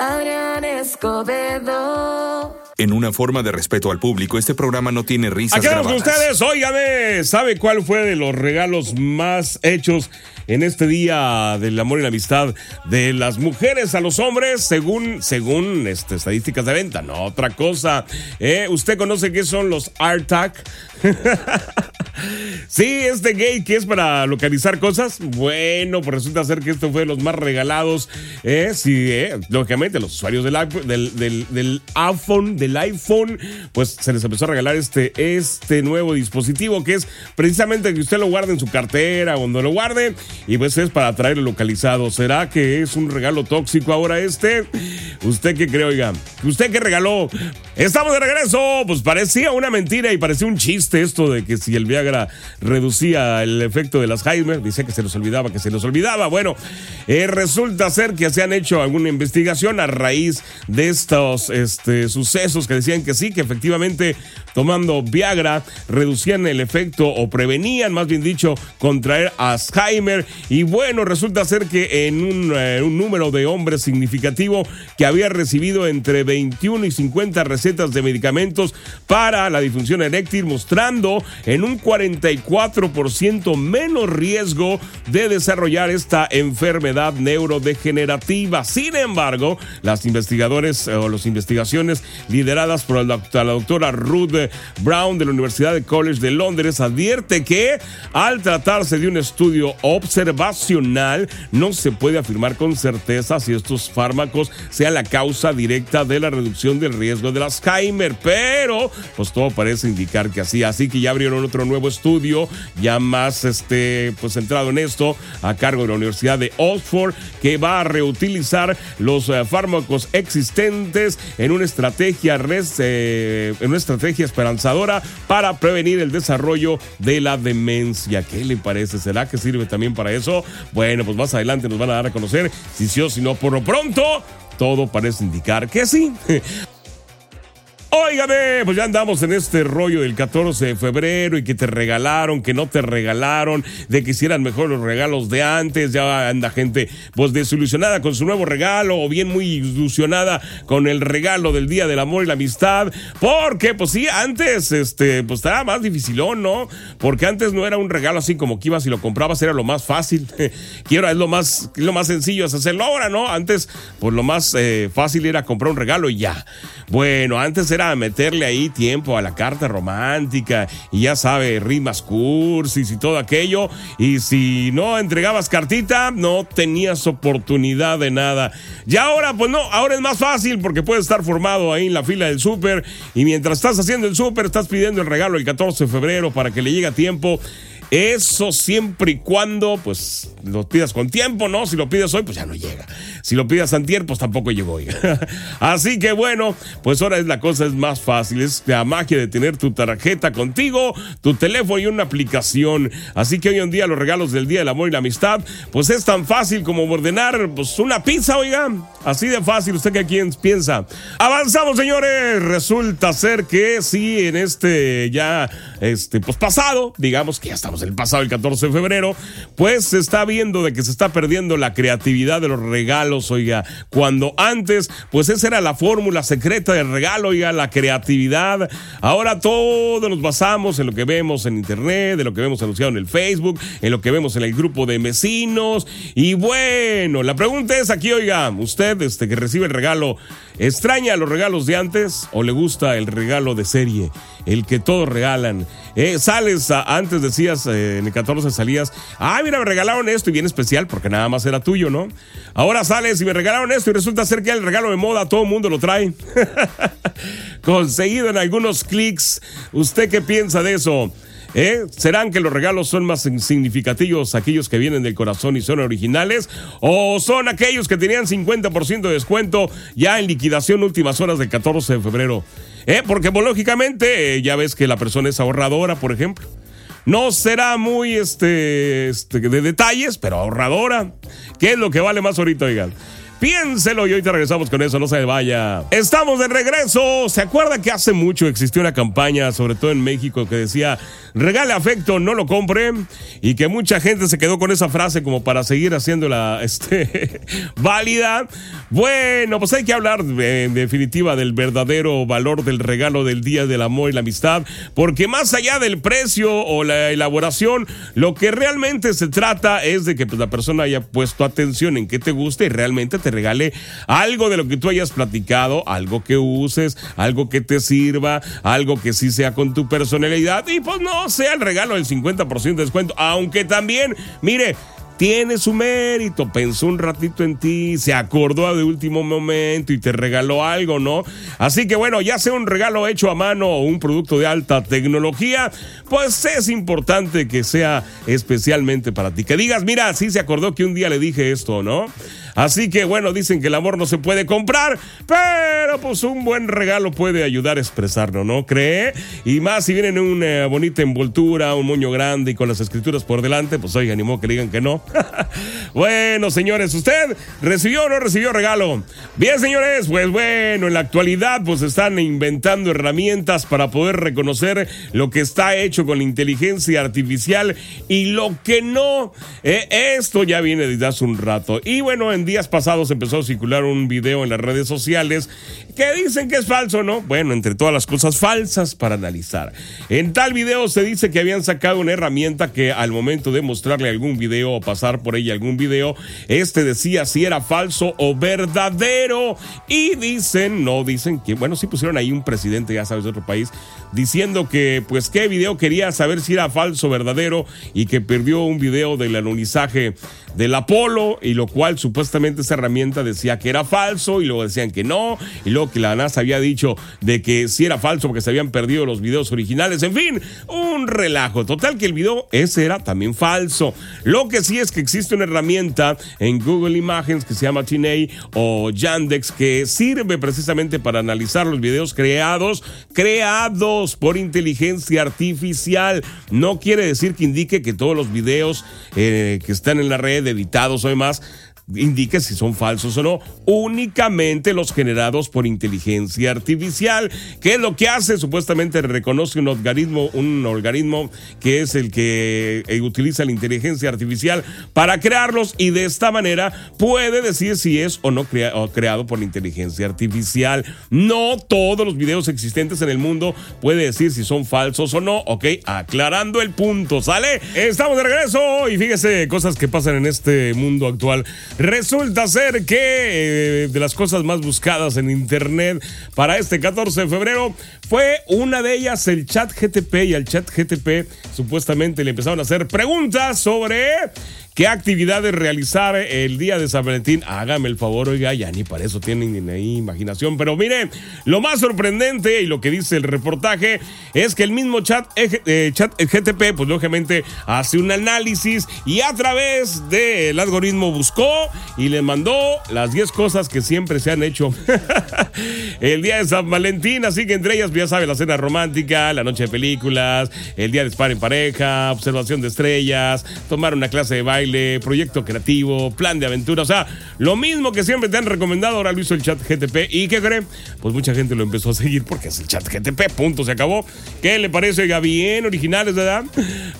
Adrián Escobedo. En una forma de respeto al público, este programa no tiene risas Aquí grabadas. ustedes, óigame, ¿sabe cuál fue de los regalos más hechos en este día del amor y la amistad de las mujeres a los hombres según, según este, estadísticas de venta? No, otra cosa. ¿eh? ¿Usted conoce qué son los AirTag? sí, este gate que es para localizar cosas. Bueno, pues resulta ser que esto fue de los más regalados. ¿eh? Sí, ¿eh? lógicamente, los usuarios del, iPhone- del, iPhone, pues se les empezó a regalar este, este nuevo dispositivo que es precisamente que usted lo guarde en su cartera o donde lo guarde y pues es para traerlo localizado. ¿Será que es un regalo tóxico ahora este? ¿Usted qué cree, oiga? ¿Usted qué regaló? Estamos de regreso. Pues parecía una mentira y parecía un chiste esto de que si el Viagra reducía el efecto de las Alzheimer, dice que se los olvidaba, que se los olvidaba. Bueno, eh, resulta ser que se han hecho alguna investigación a raíz de estos este, sucesos que decían que sí, que efectivamente tomando Viagra reducían el efecto o prevenían, más bien dicho, contraer Alzheimer. Y bueno, resulta ser que en un, eh, número de hombres significativo que había recibido entre 21 y 50 recetas de medicamentos para la disfunción eréctil, mostrando en un 44% menos riesgo de desarrollar esta enfermedad neurodegenerativa. Sin embargo, las investigadores eh, o las investigaciones lideradas por la, la doctora Ruth Brown de la Universidad de College de Londres advierte que al tratarse de un estudio observacional no se puede afirmar con certeza si estos fármacos sean la causa directa de la reducción del riesgo del Alzheimer, pero pues todo parece indicar que así, así que ya abrieron otro nuevo estudio ya más este pues centrado en esto a cargo de la Universidad de Oxford que va a reutilizar los eh, fármacos existentes en una estrategia eh, en una estrategia esperanzadora para prevenir el desarrollo de la demencia. ¿Qué le parece? ¿Será que sirve también para eso? Bueno, pues más adelante nos van a dar a conocer si sí o si no. Por lo pronto, todo parece indicar que sí. Óigame, pues ya andamos en este rollo del 14 de febrero y que te regalaron, que no te regalaron, de que hicieran mejor los regalos de antes, ya anda gente pues desilusionada con su nuevo regalo o bien muy ilusionada con el regalo del Día del Amor y la Amistad, porque pues sí, antes este pues estaba más dificilón, ¿no? Porque antes no era un regalo así como que ibas y lo comprabas, era lo más fácil. Quiero, es lo más, lo más sencillo es hacerlo ahora, ¿no? Antes pues lo más eh, fácil era comprar un regalo y ya. Bueno, antes era meterle ahí tiempo a la carta romántica y ya sabe, rimas cursis y todo aquello. Y si no entregabas cartita, no tenías oportunidad de nada. Y ahora, pues no, ahora es más fácil porque puedes estar formado ahí en la fila del súper y mientras estás haciendo el súper, estás pidiendo el regalo el 14 de febrero para que le llegue a tiempo. Eso siempre y cuando, pues, lo pidas con tiempo, ¿no? Si lo pides hoy, pues ya no llega. Si lo pidas antier, pues tampoco llegó. oiga. Así que bueno, pues ahora es la cosa es más fácil. Es la magia de tener tu tarjeta contigo, tu teléfono y una aplicación. Así que hoy en día los regalos del Día del Amor y la Amistad, pues es tan fácil como ordenar pues, una pizza, oiga. Así de fácil, usted que quién piensa. Avanzamos, señores. Resulta ser que sí, en este ya, este, pues pasado, digamos que ya estamos en el pasado, el 14 de febrero, pues se está viendo de que se está perdiendo la creatividad de los regalos, oiga. Cuando antes, pues esa era la fórmula secreta del regalo, oiga, la creatividad. Ahora todos nos basamos en lo que vemos en internet, en lo que vemos anunciado en el Facebook, en lo que vemos en el grupo de vecinos. Y bueno, la pregunta es aquí, oiga, usted este, que recibe el regalo, ¿extraña los regalos de antes o le gusta el regalo de serie? El que todos regalan. Eh, sales, antes decías, eh, en el 14 salías, ah, mira, me regalaron esto y bien especial porque nada más era tuyo, ¿no? Ahora sales y me regalaron esto y resulta ser que el regalo de moda todo el mundo lo trae. Conseguido en algunos clics. ¿Usted qué piensa de eso? ¿Eh? ¿Serán que los regalos son más significativos aquellos que vienen del corazón y son originales? ¿O son aquellos que tenían 50% de descuento ya en liquidación últimas horas del 14 de febrero? ¿Eh? Porque pues, lógicamente eh, ya ves que la persona es ahorradora, por ejemplo. No será muy este, este, de detalles, pero ahorradora. ¿Qué es lo que vale más ahorita, oigan? Piénselo y hoy te regresamos con eso, no se vaya. Estamos de regreso. ¿Se acuerda que hace mucho existió una campaña, sobre todo en México, que decía regale afecto, no lo compre? Y que mucha gente se quedó con esa frase como para seguir haciéndola este, válida. Bueno, pues hay que hablar en definitiva del verdadero valor del regalo del Día del Amor y la Amistad, porque más allá del precio o la elaboración, lo que realmente se trata es de que pues, la persona haya puesto atención en qué te gusta y realmente te regale algo de lo que tú hayas platicado, algo que uses, algo que te sirva, algo que sí sea con tu personalidad y pues no sea el regalo del 50% de descuento, aunque también, mire, tiene su mérito, pensó un ratito en ti, se acordó de último momento y te regaló algo, ¿no? Así que bueno, ya sea un regalo hecho a mano o un producto de alta tecnología, pues es importante que sea especialmente para ti. Que digas, mira, sí se acordó que un día le dije esto, ¿no? Así que bueno, dicen que el amor no se puede comprar, pero pues un buen regalo puede ayudar a expresarlo, ¿no cree? Y más si viene en una bonita envoltura, un moño grande y con las escrituras por delante, pues oiga, ni modo que digan que no. bueno, señores, ¿usted recibió o no recibió regalo? Bien, señores, pues bueno, en la actualidad pues están inventando herramientas para poder reconocer lo que está hecho con inteligencia artificial y lo que no. Eh, esto ya viene desde hace un rato. Y bueno, en días pasados empezó a circular un video en las redes sociales que dicen que es falso, ¿no? Bueno, entre todas las cosas falsas para analizar. En tal video se dice que habían sacado una herramienta que al momento de mostrarle algún video o pasar por ella algún video, este decía si era falso o verdadero. Y dicen, no dicen que, bueno, sí pusieron ahí un presidente, ya sabes, de otro país, diciendo que, pues, qué video quería saber si era falso o verdadero y que perdió un video del anonizaje del Apolo y lo cual supuestamente esa herramienta decía que era falso y luego decían que no y luego que la NASA había dicho de que sí era falso porque se habían perdido los videos originales. En fin, un relajo. Total que el video ese era también falso. Lo que sí es que existe una herramienta en Google Images que se llama Tinei o Yandex que sirve precisamente para analizar los videos creados, creados por inteligencia artificial. No quiere decir que indique que todos los videos eh, que están en la red editados o demás indique si son falsos o no, únicamente los generados por inteligencia artificial. ¿Qué es lo que hace? Supuestamente reconoce un algoritmo, un algoritmo que es el que eh, utiliza la inteligencia artificial para crearlos y de esta manera puede decir si es o no creado por inteligencia artificial. No todos los videos existentes en el mundo puede decir si son falsos o no, ¿ok? Aclarando el punto, ¿sale? Estamos de regreso y fíjese cosas que pasan en este mundo actual. Resulta ser que eh, de las cosas más buscadas en internet para este 14 de febrero fue una de ellas el chat GTP y al chat GTP supuestamente le empezaron a hacer preguntas sobre ¿Qué actividades realizar el día de San Valentín? Hágame el favor, oiga, ya ni para eso tienen ahí imaginación. Pero mire, lo más sorprendente y lo que dice el reportaje es que el mismo chat, eh, GTP, pues lógicamente hace un análisis y a través del algoritmo buscó y le mandó las 10 cosas que siempre se han hecho el día de San Valentín. Así que entre ellas, ya sabe, la cena romántica, la noche de películas, el día de estar en pareja, observación de estrellas, tomar una clase de baile proyecto creativo, plan de aventura. O sea, lo mismo que siempre te han recomendado, ahora lo hizo el chat GTP. ¿Y qué creen? Pues mucha gente lo empezó a seguir porque es el chat GTP, punto, se acabó. ¿Qué le parece? Oiga, bien, originales, ¿verdad?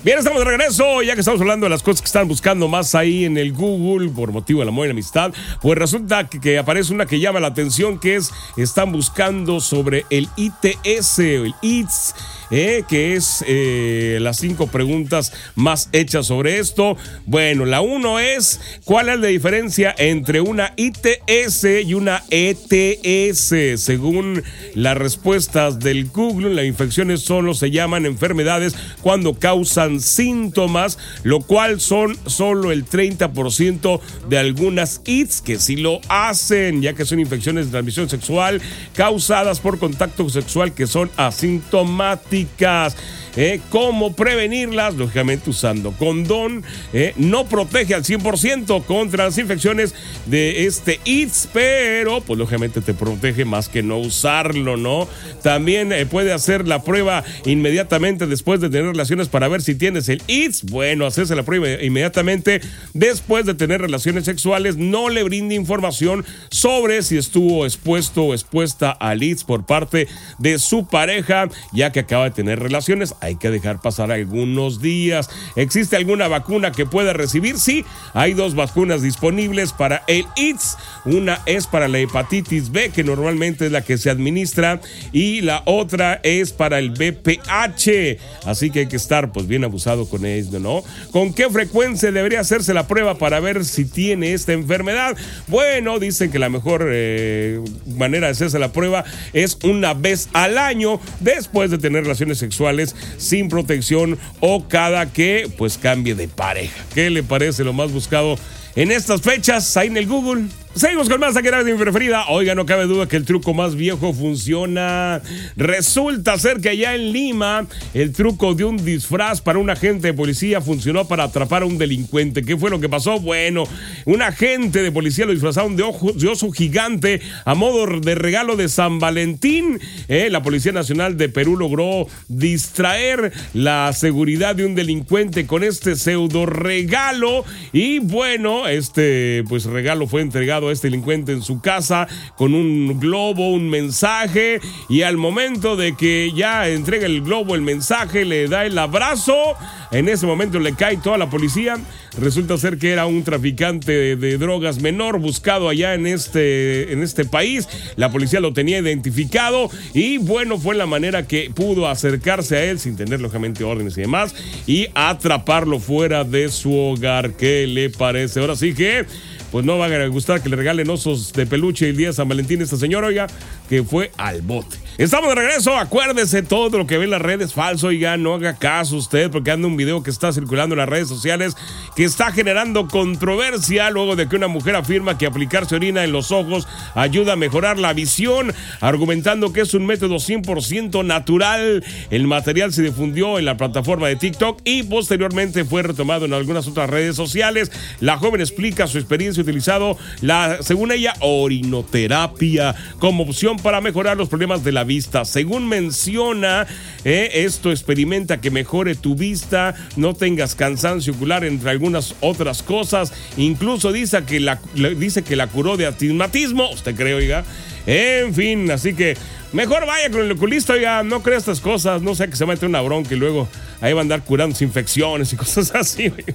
Bien, estamos de regreso, ya que estamos hablando de las cosas que están buscando más ahí en el Google por motivo del amor y la amistad. Pues resulta que, que aparece una que llama la atención, que es, están buscando sobre el ITS, el ITS eh, que es eh, las cinco preguntas más hechas sobre esto. Bueno, La uno es cuál es la diferencia entre una ITS y una ETS. Según las respuestas del Google, las infecciones solo se llaman enfermedades cuando causan síntomas, lo cual son solo el 30% de algunas ITS que sí lo hacen, ya que son infecciones de transmisión sexual causadas por contacto sexual que son asintomáticas. ¿eh? ¿Cómo prevenirlas? Lógicamente usando condón. ¿eh? No protege al 100% contra las infecciones de este ITS, pero pues lógicamente te protege más que no usarlo, ¿no? También eh, puede hacer la prueba inmediatamente después de tener relaciones para ver si tienes el ITS. Bueno, hacerse la prueba inmediatamente después de tener relaciones sexuales. No le brinde información sobre si estuvo expuesto o expuesta al ITS por parte de su pareja, ya que acaba de tener relaciones hay que dejar pasar algunos días. ¿Existe alguna vacuna que pueda recibir? Sí, hay dos vacunas disponibles para el ITS. Una es para la hepatitis B, que normalmente es la que se administra, y la otra es para el BPH. Así que hay que estar pues bien abusado con esto, ¿no? ¿Con qué frecuencia debería hacerse la prueba para ver si tiene esta enfermedad? Bueno, dicen que la mejor eh, manera de hacerse la prueba es una vez al año después de tener relaciones sexuales sin protección o cada que pues cambie de pareja. ¿Qué le parece lo más buscado en estas fechas ahí en el Google? Seguimos con más aquí de mi preferida. Oiga, no cabe duda que el truco más viejo funciona. Resulta ser que allá en Lima, el truco de un disfraz para un agente de policía funcionó para atrapar a un delincuente. ¿Qué fue lo que pasó? Bueno, un agente de policía lo disfrazaron de, de oso gigante a modo de regalo de San Valentín. Eh, la Policía Nacional de Perú logró distraer la seguridad de un delincuente con este pseudo regalo. Y bueno, este pues regalo fue entregado este delincuente en su casa con un globo, un mensaje y al momento de que ya entrega el globo, el mensaje, le da el abrazo, en ese momento le cae toda la policía. Resulta ser que era un traficante de, drogas menor buscado allá en este, en este país. La policía lo tenía identificado y bueno, fue la manera que pudo acercarse a él sin tener lógicamente órdenes y demás y atraparlo fuera de su hogar. ¿Qué le parece? Ahora sí que pues no va a gustar que le regalen osos de peluche el día de San Valentín a esta señora, oiga, que fue al bote. Estamos de regreso, acuérdese todo lo que ve en las redes falso, oiga, no haga caso usted porque anda un video que está circulando en las redes sociales que está generando controversia luego de que una mujer afirma que aplicarse orina en los ojos ayuda a mejorar la visión, argumentando que es un método 100% natural. El material se difundió en la plataforma de TikTok y posteriormente fue retomado en algunas otras redes sociales. La joven explica su experiencia utilizado la, según ella, orinoterapia como opción para mejorar los problemas de la vista. Según menciona, eh, esto experimenta que mejore tu vista, no tengas cansancio ocular, entre algunas otras cosas. Incluso dice que la, dice que la curó de astigmatismo. ¿Usted cree, oiga? En fin, así que mejor vaya con el oculista, oiga, no crea estas cosas, no sé que se mete una bronca y luego ahí va a andar curando infecciones y cosas así. Oiga.